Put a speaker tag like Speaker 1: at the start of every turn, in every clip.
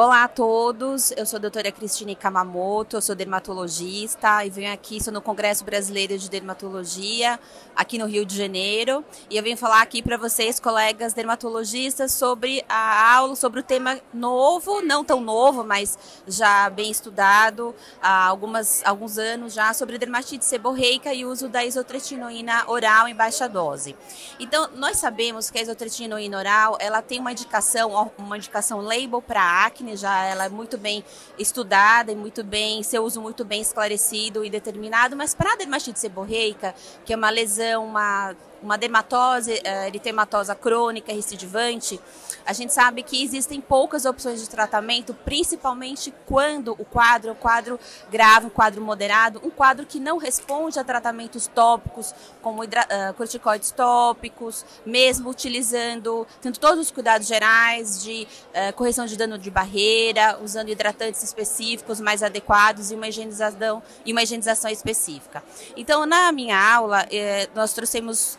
Speaker 1: Olá a todos, eu sou a doutora Cristine Kamamoto, eu sou dermatologista e venho aqui, sou no Congresso Brasileiro de Dermatologia, aqui no Rio de Janeiro, e eu venho falar aqui para vocês, colegas dermatologistas, sobre a aula, sobre o tema novo, não tão novo, mas já bem estudado há algumas, alguns anos já, sobre dermatite seborreica e uso da isotretinoína oral em baixa dose. Então, nós sabemos que a isotretinoína oral, ela tem uma indicação, uma indicação label para acne, já ela é muito bem estudada e muito bem, seu uso muito bem esclarecido e determinado, mas para a dermatite seborreica, que é uma lesão, uma uma dermatose uh, eritematosa crônica recidivante, a gente sabe que existem poucas opções de tratamento, principalmente quando o quadro é quadro grave, um quadro moderado, um quadro que não responde a tratamentos tópicos, como uh, corticoides tópicos, mesmo utilizando, tendo todos os cuidados gerais de uh, correção de dano de barreira, usando hidratantes específicos mais adequados e uma higienização, e uma higienização específica. Então, na minha aula, eh, nós trouxemos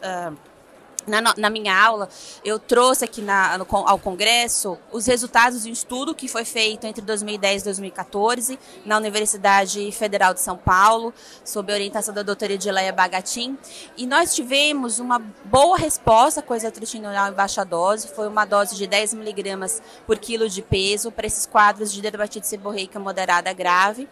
Speaker 1: na, na, minha aula, eu trouxe aqui na, no, ao Congresso os resultados de um estudo que foi feito entre 2010 e 2014 na Universidade Federal de São Paulo, sob orientação da doutora Edileia Bagatin. E nós tivemos uma boa resposta com a oral em baixa dose, foi uma dose de 10 miligramas por quilo de peso para esses quadros de dermatite seborreica moderada grave.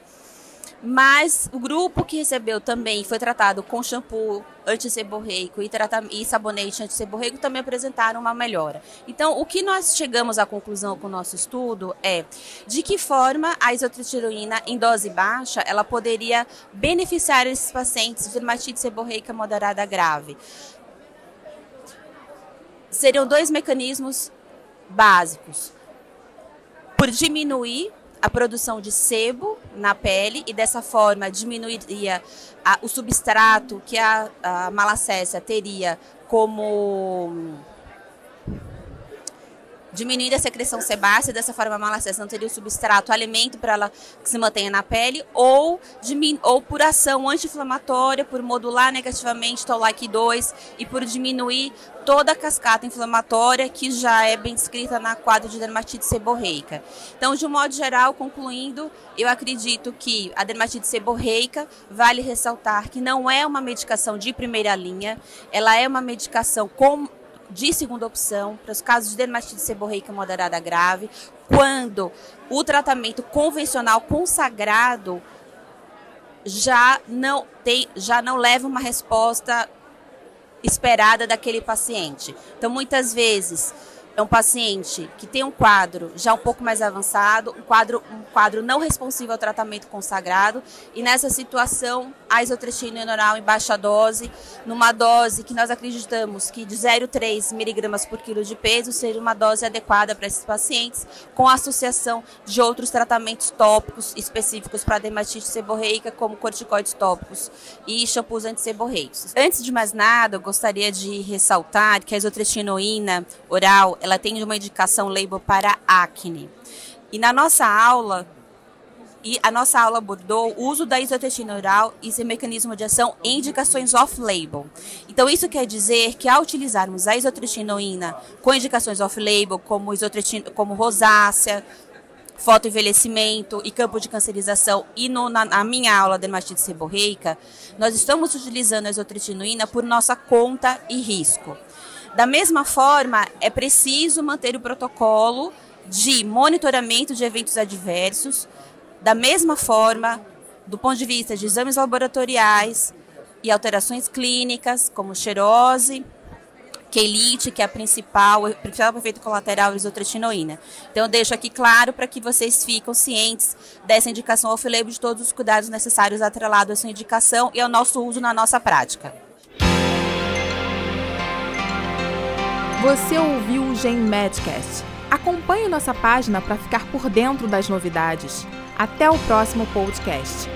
Speaker 1: Mas o grupo que recebeu também foi tratado com shampoo antisseborreico e, e sabonete antisseborreico também apresentaram uma melhora. Então, o que nós chegamos à conclusão com o nosso estudo é de que forma a isotretinoína em dose baixa ela poderia beneficiar esses pacientes de dermatite seborreica moderada grave. Seriam dois mecanismos básicos. Por diminuir a produção de sebo na pele e dessa forma diminuiria a, o substrato que a, a malacésia teria como diminuindo a secreção sebácea, dessa forma a malacésia não teria o substrato, o alimento para ela que se mantenha na pele, ou, ou por ação anti-inflamatória, por modular negativamente Toll-like 2 e por diminuir toda a cascata inflamatória que já é bem descrita na quadro de dermatite seborreica. Então, de um modo geral, concluindo, eu acredito que a dermatite seborreica vale ressaltar que não é uma medicação de primeira linha, ela é uma medicação com de segunda opção para os casos de dermatite seborreica moderada grave, quando o tratamento convencional consagrado já não tem, já não leva uma resposta esperada daquele paciente. Então, muitas vezes, é um paciente que tem um quadro já um pouco mais avançado, um quadro, um quadro não responsivo ao tratamento consagrado, e nessa situação, a isotretinoína oral em baixa dose, numa dose que nós acreditamos que de 0,3 miligramas por quilo de peso seja uma dose adequada para esses pacientes, com associação de outros tratamentos tópicos específicos para dermatite seborreica, como corticoides tópicos e shampoos antisseborreicos. Antes de mais nada, eu gostaria de ressaltar que a isotretinoína oral ela tem uma indicação label para acne. E na nossa aula, e a nossa aula abordou o uso da isotestina oral e seu mecanismo de ação em indicações off-label. Então, isso quer dizer que ao utilizarmos a isotretinoína com indicações off-label, como, como rosácea, fotoenvelhecimento e campo de cancerização, e no, na, na, minha aula de dermatite seborreica, nós estamos utilizando a isotretinoína por nossa conta e risco. Da mesma forma, é preciso manter o protocolo de monitoramento de eventos adversos, da mesma forma, do ponto de vista de exames laboratoriais e alterações clínicas, como xerose, quelite, que é a principal, o principal efeito colateral isotretinoína. Então, eu deixo aqui claro para que vocês fiquem cientes dessa indicação off-label de todos os cuidados necessários atrelados a essa indicação e ao nosso uso na nossa prática.
Speaker 2: Você ouviu o Gen Medcast. Acompanhe nossa página para ficar por dentro das novidades. Até o próximo podcast.